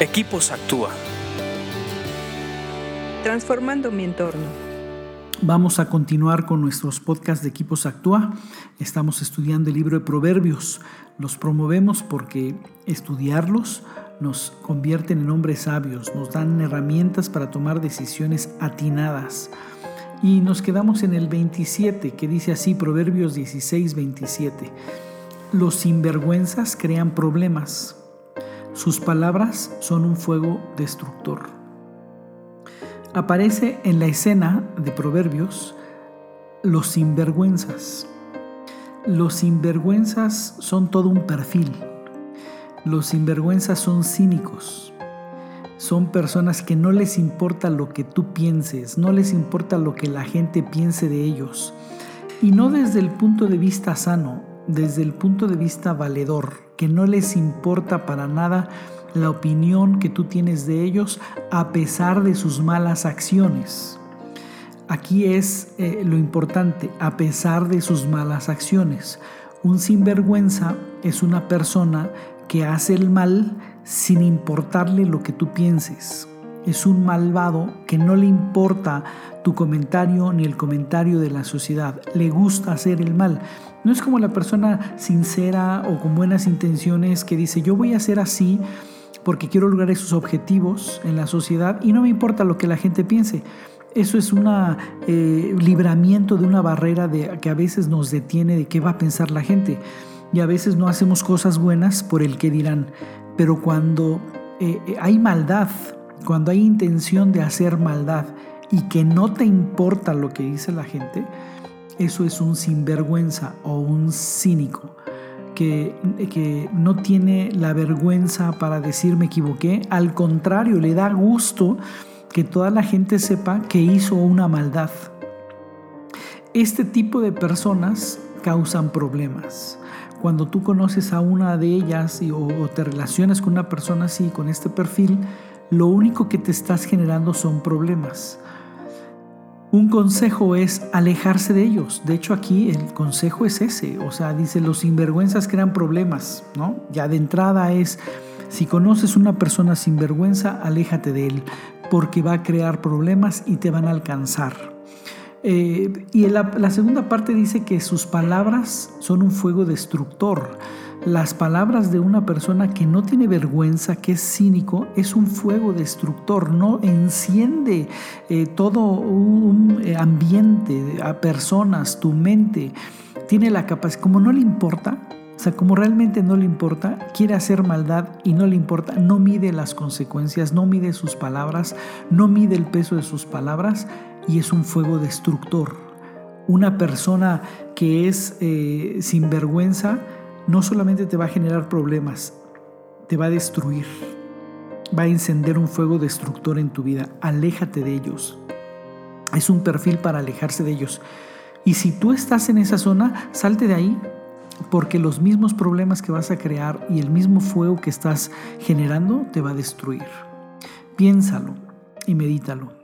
Equipos Actúa. Transformando mi entorno. Vamos a continuar con nuestros podcasts de Equipos Actúa. Estamos estudiando el libro de Proverbios. Los promovemos porque estudiarlos nos convierten en hombres sabios, nos dan herramientas para tomar decisiones atinadas. Y nos quedamos en el 27, que dice así, Proverbios 16, 27. Los sinvergüenzas crean problemas, sus palabras son un fuego destructor. Aparece en la escena de Proverbios los sinvergüenzas. Los sinvergüenzas son todo un perfil. Los sinvergüenzas son cínicos. Son personas que no les importa lo que tú pienses, no les importa lo que la gente piense de ellos. Y no desde el punto de vista sano, desde el punto de vista valedor, que no les importa para nada la opinión que tú tienes de ellos a pesar de sus malas acciones. Aquí es eh, lo importante, a pesar de sus malas acciones. Un sinvergüenza es una persona que hace el mal sin importarle lo que tú pienses. Es un malvado que no le importa tu comentario ni el comentario de la sociedad. Le gusta hacer el mal. No es como la persona sincera o con buenas intenciones que dice yo voy a ser así porque quiero lograr esos objetivos en la sociedad y no me importa lo que la gente piense. Eso es un eh, libramiento de una barrera que a veces nos detiene de qué va a pensar la gente. Y a veces no hacemos cosas buenas por el que dirán. Pero cuando eh, eh, hay maldad, cuando hay intención de hacer maldad y que no te importa lo que dice la gente, eso es un sinvergüenza o un cínico que, que, no tiene la vergüenza para decir me equivoqué, al contrario, le da gusto que toda la gente sepa que hizo una maldad. Este tipo de personas causan problemas. Cuando tú conoces a una de ellas y, o, o te relacionas con una persona así, con este perfil, lo único que te estás generando son problemas. Un consejo es alejarse de ellos. De hecho, aquí el consejo es ese. O sea, dice, los sinvergüenzas crean problemas, ¿no? Ya de entrada es, si conoces una persona sinvergüenza, aléjate de él, porque va a crear problemas y te van a alcanzar. Eh, y la, la segunda parte dice que sus palabras son un fuego destructor. Las palabras de una persona que no tiene vergüenza, que es cínico, es un fuego destructor, no enciende eh, todo un eh, ambiente a personas, tu mente. Tiene la capacidad, como no le importa, o sea, como realmente no le importa, quiere hacer maldad y no le importa, no mide las consecuencias, no mide sus palabras, no mide el peso de sus palabras y es un fuego destructor. Una persona que es eh, sin vergüenza, no solamente te va a generar problemas, te va a destruir, va a encender un fuego destructor en tu vida. Aléjate de ellos. Es un perfil para alejarse de ellos. Y si tú estás en esa zona, salte de ahí, porque los mismos problemas que vas a crear y el mismo fuego que estás generando te va a destruir. Piénsalo y medítalo